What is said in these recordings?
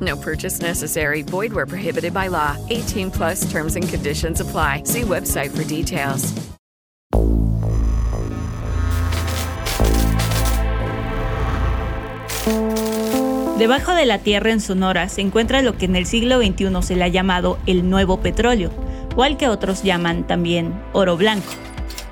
No purchase necessary. Void where prohibited by law. 18 plus terms and conditions apply. See website for details. Debajo de la tierra en Sonora se encuentra lo que en el siglo XXI se le ha llamado el nuevo petróleo, o al que otros llaman también oro blanco.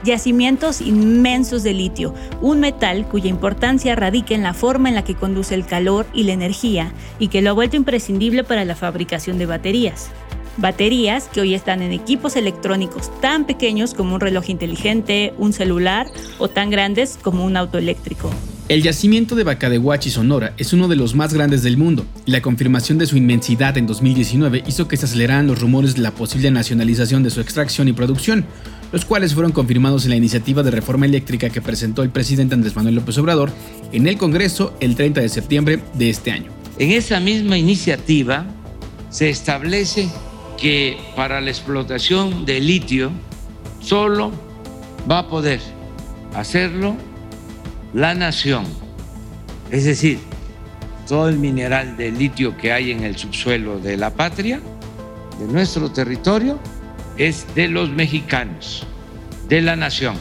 Yacimientos inmensos de litio, un metal cuya importancia radica en la forma en la que conduce el calor y la energía y que lo ha vuelto imprescindible para la fabricación de baterías. Baterías que hoy están en equipos electrónicos tan pequeños como un reloj inteligente, un celular o tan grandes como un auto eléctrico. El yacimiento de Bacadehuachi, Sonora, es uno de los más grandes del mundo, y la confirmación de su inmensidad en 2019 hizo que se aceleraran los rumores de la posible nacionalización de su extracción y producción, los cuales fueron confirmados en la iniciativa de reforma eléctrica que presentó el presidente Andrés Manuel López Obrador en el Congreso el 30 de septiembre de este año. En esa misma iniciativa se establece que para la explotación de litio solo va a poder hacerlo la nación, es decir, todo el mineral de litio que hay en el subsuelo de la patria, de nuestro territorio, es de los mexicanos, de la nación.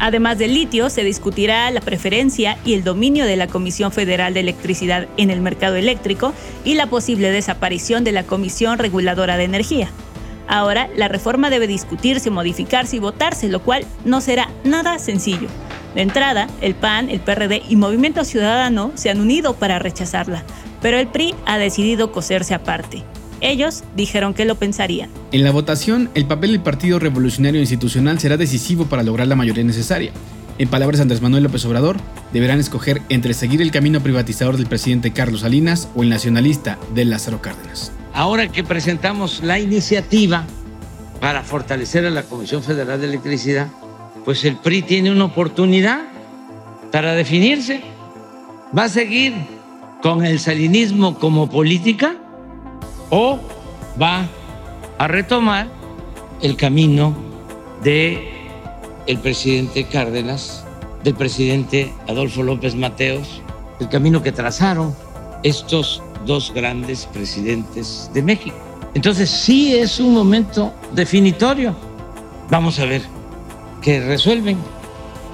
Además del litio, se discutirá la preferencia y el dominio de la Comisión Federal de Electricidad en el mercado eléctrico y la posible desaparición de la Comisión Reguladora de Energía. Ahora, la reforma debe discutirse, modificarse y votarse, lo cual no será nada sencillo. De entrada, el PAN, el PRD y Movimiento Ciudadano se han unido para rechazarla, pero el PRI ha decidido coserse aparte. Ellos dijeron que lo pensarían. En la votación, el papel del Partido Revolucionario Institucional será decisivo para lograr la mayoría necesaria. En palabras de Andrés Manuel López Obrador, deberán escoger entre seguir el camino privatizador del presidente Carlos Salinas o el nacionalista de Lázaro Cárdenas. Ahora que presentamos la iniciativa para fortalecer a la Comisión Federal de Electricidad, pues el PRI tiene una oportunidad para definirse. ¿Va a seguir con el salinismo como política o va a retomar el camino de el presidente Cárdenas, del presidente Adolfo López Mateos, el camino que trazaron estos dos grandes presidentes de México. Entonces sí es un momento definitorio. Vamos a ver qué resuelven.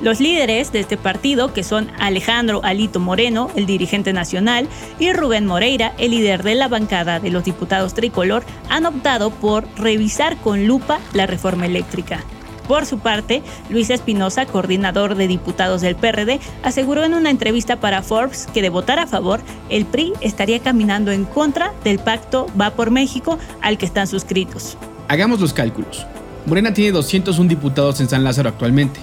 Los líderes de este partido, que son Alejandro Alito Moreno, el dirigente nacional, y Rubén Moreira, el líder de la bancada de los diputados tricolor, han optado por revisar con lupa la reforma eléctrica. Por su parte, Luis Espinosa, coordinador de diputados del PRD, aseguró en una entrevista para Forbes que de votar a favor, el PRI estaría caminando en contra del pacto Va por México al que están suscritos. Hagamos los cálculos. Morena tiene 201 diputados en San Lázaro actualmente.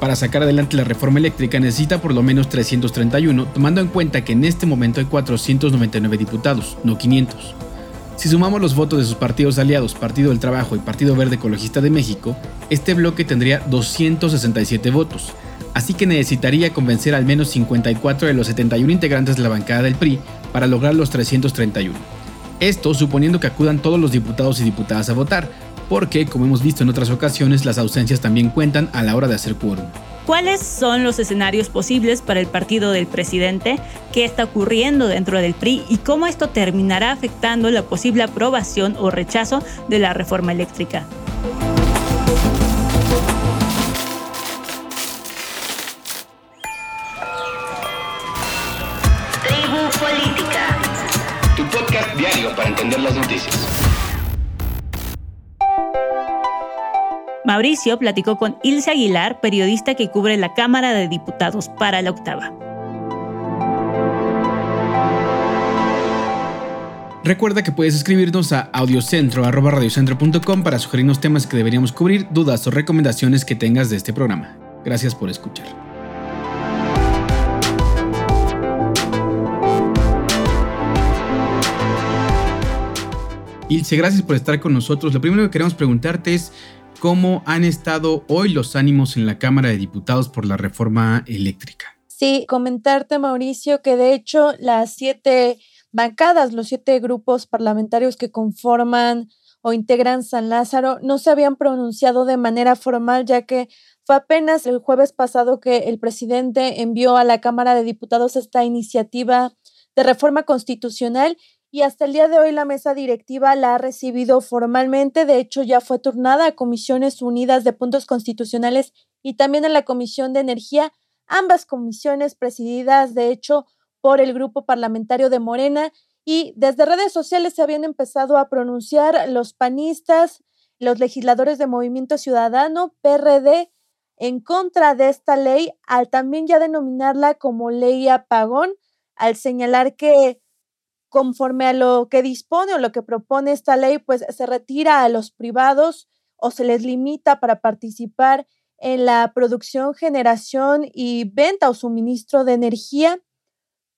Para sacar adelante la reforma eléctrica necesita por lo menos 331, tomando en cuenta que en este momento hay 499 diputados, no 500. Si sumamos los votos de sus partidos aliados, Partido del Trabajo y Partido Verde Ecologista de México, este bloque tendría 267 votos, así que necesitaría convencer al menos 54 de los 71 integrantes de la bancada del PRI para lograr los 331. Esto suponiendo que acudan todos los diputados y diputadas a votar, porque, como hemos visto en otras ocasiones, las ausencias también cuentan a la hora de hacer quórum. ¿Cuáles son los escenarios posibles para el partido del presidente? ¿Qué está ocurriendo dentro del PRI? ¿Y cómo esto terminará afectando la posible aprobación o rechazo de la reforma eléctrica? Tribu Política. Tu podcast diario para entender las noticias. Mauricio platicó con Ilse Aguilar, periodista que cubre la Cámara de Diputados para la octava. Recuerda que puedes escribirnos a audiocentro.radiocentro.com para sugerirnos temas que deberíamos cubrir, dudas o recomendaciones que tengas de este programa. Gracias por escuchar. Ilse, gracias por estar con nosotros. Lo primero que queremos preguntarte es cómo han estado hoy los ánimos en la Cámara de Diputados por la reforma eléctrica. Sí, comentarte, Mauricio, que de hecho las siete bancadas, los siete grupos parlamentarios que conforman o integran San Lázaro, no se habían pronunciado de manera formal, ya que fue apenas el jueves pasado que el presidente envió a la Cámara de Diputados esta iniciativa de reforma constitucional y hasta el día de hoy la mesa directiva la ha recibido formalmente. De hecho, ya fue turnada a Comisiones Unidas de Puntos Constitucionales y también a la Comisión de Energía, ambas comisiones presididas, de hecho, por el grupo parlamentario de Morena. Y desde redes sociales se habían empezado a pronunciar los panistas, los legisladores de Movimiento Ciudadano, PRD, en contra de esta ley, al también ya denominarla como ley apagón, al señalar que conforme a lo que dispone o lo que propone esta ley, pues se retira a los privados o se les limita para participar en la producción, generación y venta o suministro de energía.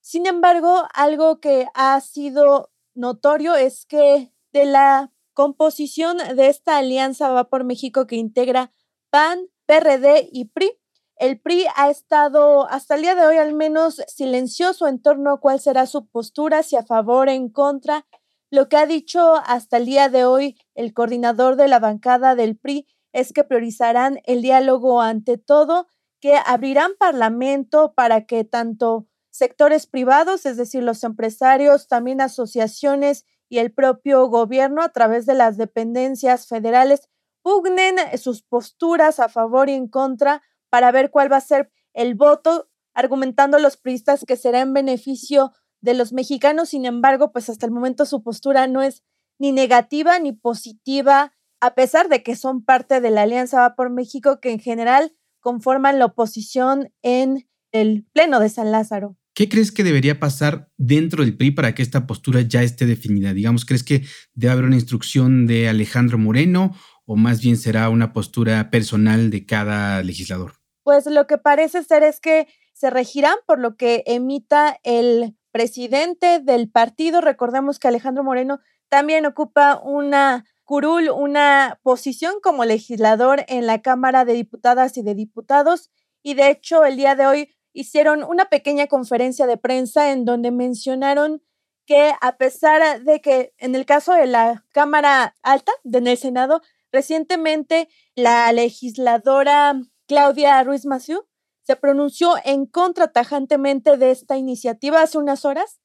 Sin embargo, algo que ha sido notorio es que de la composición de esta alianza va por México que integra PAN, PRD y PRI, el PRI ha estado hasta el día de hoy al menos silencioso en torno a cuál será su postura, si a favor o en contra. Lo que ha dicho hasta el día de hoy el coordinador de la bancada del PRI es que priorizarán el diálogo ante todo, que abrirán parlamento para que tanto sectores privados, es decir, los empresarios, también asociaciones y el propio gobierno a través de las dependencias federales pugnen sus posturas a favor y en contra para ver cuál va a ser el voto, argumentando a los priistas que será en beneficio de los mexicanos. Sin embargo, pues hasta el momento su postura no es ni negativa ni positiva, a pesar de que son parte de la Alianza Va por México, que en general conforman la oposición en el Pleno de San Lázaro. ¿Qué crees que debería pasar dentro del PRI para que esta postura ya esté definida? Digamos, ¿crees que debe haber una instrucción de Alejandro Moreno o más bien será una postura personal de cada legislador? Pues lo que parece ser es que se regirán por lo que emita el presidente del partido. Recordemos que Alejandro Moreno también ocupa una curul, una posición como legislador en la Cámara de Diputadas y de Diputados. Y de hecho, el día de hoy hicieron una pequeña conferencia de prensa en donde mencionaron que a pesar de que en el caso de la Cámara Alta, en el Senado, recientemente la legisladora Claudia Ruiz Massieu, se pronunció en contra tajantemente de esta iniciativa hace unas horas.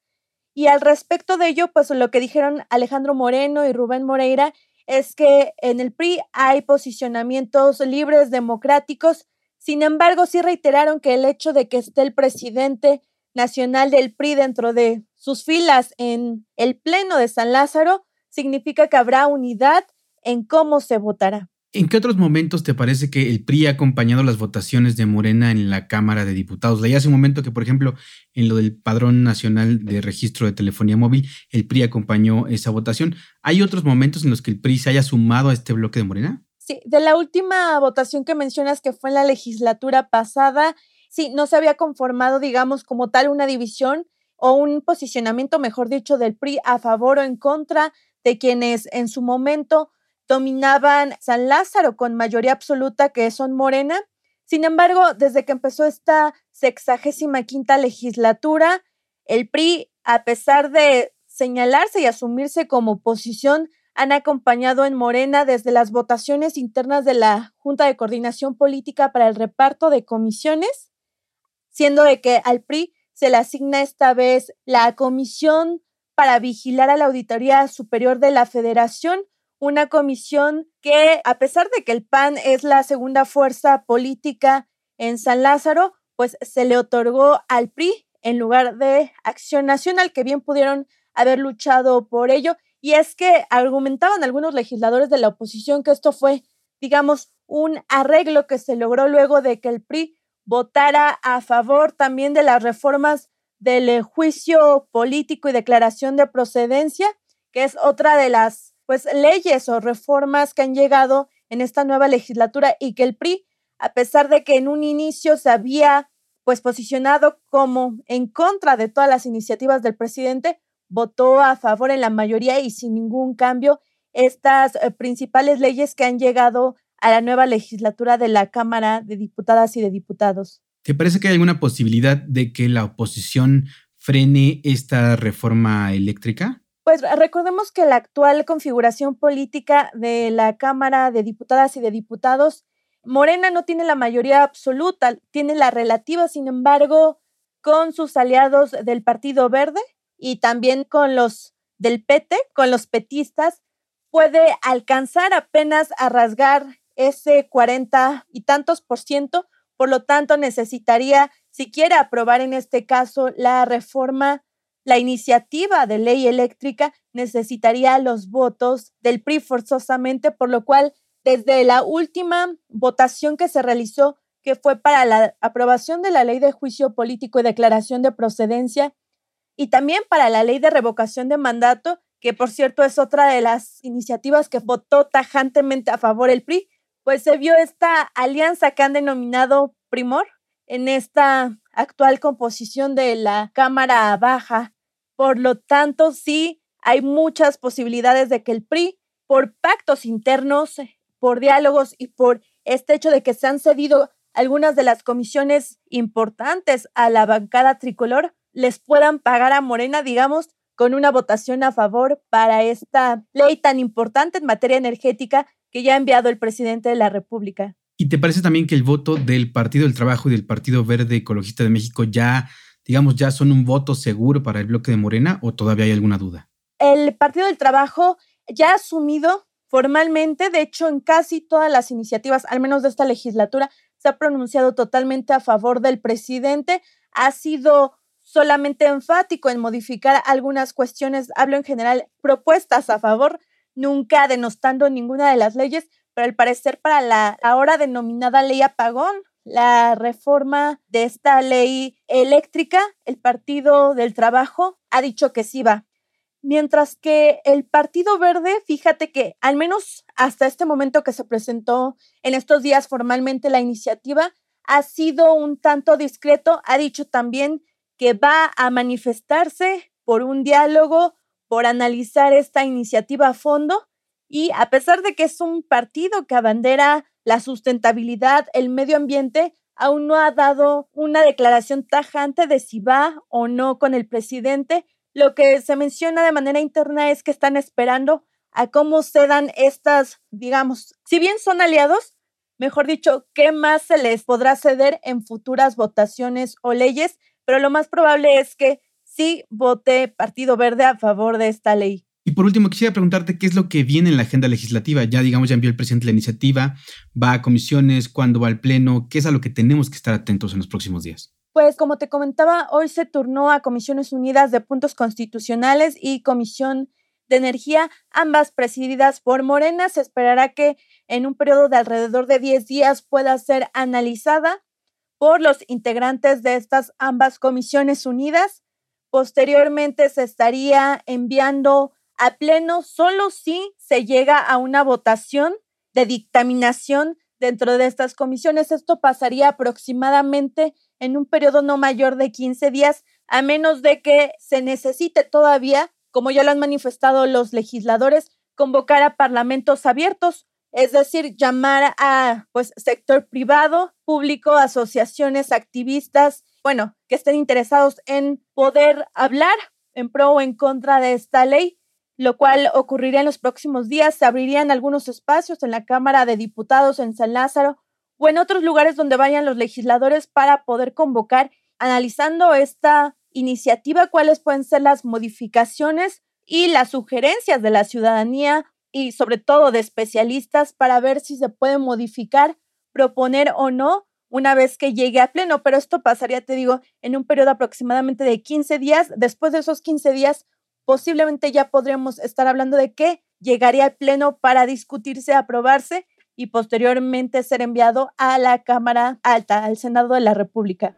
Y al respecto de ello, pues lo que dijeron Alejandro Moreno y Rubén Moreira es que en el PRI hay posicionamientos libres, democráticos. Sin embargo, sí reiteraron que el hecho de que esté el presidente nacional del PRI dentro de sus filas en el Pleno de San Lázaro significa que habrá unidad en cómo se votará. ¿En qué otros momentos te parece que el PRI ha acompañado las votaciones de Morena en la Cámara de Diputados? Leí hace un momento que, por ejemplo, en lo del Padrón Nacional de Registro de Telefonía Móvil, el PRI acompañó esa votación. ¿Hay otros momentos en los que el PRI se haya sumado a este bloque de Morena? Sí, de la última votación que mencionas que fue en la legislatura pasada, sí, no se había conformado, digamos, como tal una división o un posicionamiento, mejor dicho, del PRI a favor o en contra de quienes en su momento dominaban San Lázaro con mayoría absoluta, que son Morena. Sin embargo, desde que empezó esta sexagésima quinta legislatura, el PRI, a pesar de señalarse y asumirse como oposición, han acompañado en Morena desde las votaciones internas de la Junta de Coordinación Política para el reparto de comisiones, siendo de que al PRI se le asigna esta vez la comisión para vigilar a la Auditoría Superior de la Federación, una comisión que, a pesar de que el PAN es la segunda fuerza política en San Lázaro, pues se le otorgó al PRI en lugar de Acción Nacional, que bien pudieron haber luchado por ello. Y es que argumentaban algunos legisladores de la oposición que esto fue, digamos, un arreglo que se logró luego de que el PRI votara a favor también de las reformas del eh, juicio político y declaración de procedencia, que es otra de las pues leyes o reformas que han llegado en esta nueva legislatura y que el PRI, a pesar de que en un inicio se había pues posicionado como en contra de todas las iniciativas del presidente, votó a favor en la mayoría y sin ningún cambio estas eh, principales leyes que han llegado a la nueva legislatura de la Cámara de Diputadas y de Diputados. ¿Te parece que hay alguna posibilidad de que la oposición frene esta reforma eléctrica? Pues recordemos que la actual configuración política de la Cámara de Diputadas y de Diputados, Morena no tiene la mayoría absoluta, tiene la relativa, sin embargo, con sus aliados del Partido Verde y también con los del PT, con los petistas, puede alcanzar apenas a rasgar ese 40 y tantos por ciento, por lo tanto necesitaría, si quiere aprobar en este caso la reforma la iniciativa de ley eléctrica necesitaría los votos del PRI forzosamente, por lo cual desde la última votación que se realizó, que fue para la aprobación de la ley de juicio político y declaración de procedencia, y también para la ley de revocación de mandato, que por cierto es otra de las iniciativas que votó tajantemente a favor el PRI, pues se vio esta alianza que han denominado Primor en esta actual composición de la Cámara Baja por lo tanto, sí hay muchas posibilidades de que el PRI, por pactos internos, por diálogos y por este hecho de que se han cedido algunas de las comisiones importantes a la bancada tricolor, les puedan pagar a Morena, digamos, con una votación a favor para esta ley tan importante en materia energética que ya ha enviado el presidente de la República. ¿Y te parece también que el voto del Partido del Trabajo y del Partido Verde Ecologista de México ya digamos, ya son un voto seguro para el bloque de Morena o todavía hay alguna duda? El Partido del Trabajo ya ha asumido formalmente, de hecho, en casi todas las iniciativas, al menos de esta legislatura, se ha pronunciado totalmente a favor del presidente, ha sido solamente enfático en modificar algunas cuestiones, hablo en general, propuestas a favor, nunca denostando ninguna de las leyes, pero al parecer para la ahora denominada ley apagón, la reforma de esta ley eléctrica, el Partido del Trabajo ha dicho que sí va. Mientras que el Partido Verde, fíjate que al menos hasta este momento que se presentó en estos días formalmente la iniciativa, ha sido un tanto discreto, ha dicho también que va a manifestarse por un diálogo, por analizar esta iniciativa a fondo y a pesar de que es un partido que abandera la sustentabilidad, el medio ambiente, aún no ha dado una declaración tajante de si va o no con el presidente. Lo que se menciona de manera interna es que están esperando a cómo se dan estas, digamos, si bien son aliados, mejor dicho, qué más se les podrá ceder en futuras votaciones o leyes, pero lo más probable es que sí vote Partido Verde a favor de esta ley. Y por último, quisiera preguntarte qué es lo que viene en la agenda legislativa. Ya, digamos, ya envió el presidente la iniciativa, va a comisiones, cuándo va al pleno, qué es a lo que tenemos que estar atentos en los próximos días. Pues como te comentaba, hoy se turnó a Comisiones Unidas de Puntos Constitucionales y Comisión de Energía, ambas presididas por Morena. Se esperará que en un periodo de alrededor de 10 días pueda ser analizada por los integrantes de estas ambas comisiones unidas. Posteriormente se estaría enviando a pleno solo si se llega a una votación de dictaminación dentro de estas comisiones. Esto pasaría aproximadamente en un periodo no mayor de 15 días, a menos de que se necesite todavía, como ya lo han manifestado los legisladores, convocar a parlamentos abiertos, es decir, llamar a pues sector privado, público, asociaciones, activistas, bueno, que estén interesados en poder hablar en pro o en contra de esta ley lo cual ocurriría en los próximos días. Se abrirían algunos espacios en la Cámara de Diputados en San Lázaro o en otros lugares donde vayan los legisladores para poder convocar, analizando esta iniciativa, cuáles pueden ser las modificaciones y las sugerencias de la ciudadanía y sobre todo de especialistas para ver si se puede modificar, proponer o no una vez que llegue a pleno. Pero esto pasaría, te digo, en un periodo aproximadamente de 15 días. Después de esos 15 días posiblemente ya podríamos estar hablando de que llegaría al Pleno para discutirse, aprobarse y posteriormente ser enviado a la Cámara Alta, al Senado de la República.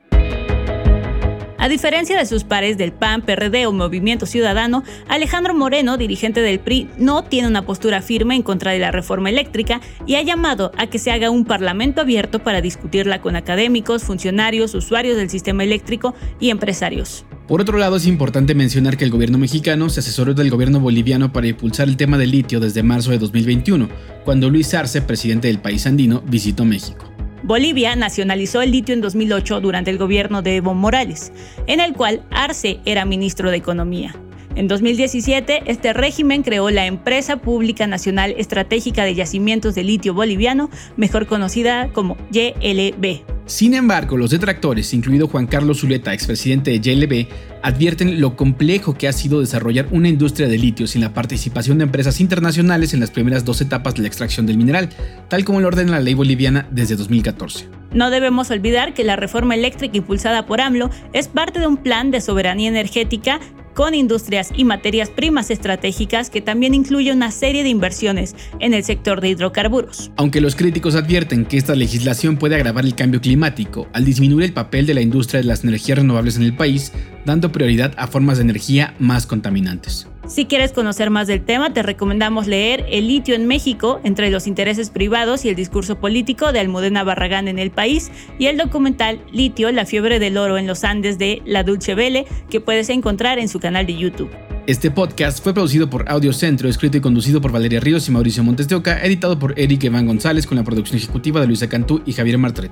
A diferencia de sus pares del PAN, PRD o Movimiento Ciudadano, Alejandro Moreno, dirigente del PRI, no tiene una postura firme en contra de la reforma eléctrica y ha llamado a que se haga un parlamento abierto para discutirla con académicos, funcionarios, usuarios del sistema eléctrico y empresarios. Por otro lado, es importante mencionar que el gobierno mexicano se asesoró del gobierno boliviano para impulsar el tema del litio desde marzo de 2021, cuando Luis Arce, presidente del país andino, visitó México. Bolivia nacionalizó el litio en 2008 durante el gobierno de Evo Morales, en el cual Arce era ministro de Economía. En 2017, este régimen creó la Empresa Pública Nacional Estratégica de Yacimientos de Litio Boliviano, mejor conocida como YLB. Sin embargo, los detractores, incluido Juan Carlos Zuleta, expresidente de YLB, advierten lo complejo que ha sido desarrollar una industria de litio sin la participación de empresas internacionales en las primeras dos etapas de la extracción del mineral, tal como lo ordena la ley boliviana desde 2014. No debemos olvidar que la reforma eléctrica impulsada por AMLO es parte de un plan de soberanía energética con industrias y materias primas estratégicas que también incluye una serie de inversiones en el sector de hidrocarburos. Aunque los críticos advierten que esta legislación puede agravar el cambio climático al disminuir el papel de la industria de las energías renovables en el país, dando prioridad a formas de energía más contaminantes. Si quieres conocer más del tema, te recomendamos leer El litio en México, entre los intereses privados y el discurso político de Almudena Barragán en el país, y el documental Litio, la fiebre del oro en los Andes de La Dulce Vele, que puedes encontrar en su canal de YouTube. Este podcast fue producido por Audio Centro, escrito y conducido por Valeria Ríos y Mauricio Montes de Oca, editado por Eric Evan González con la producción ejecutiva de Luisa Cantú y Javier Martret.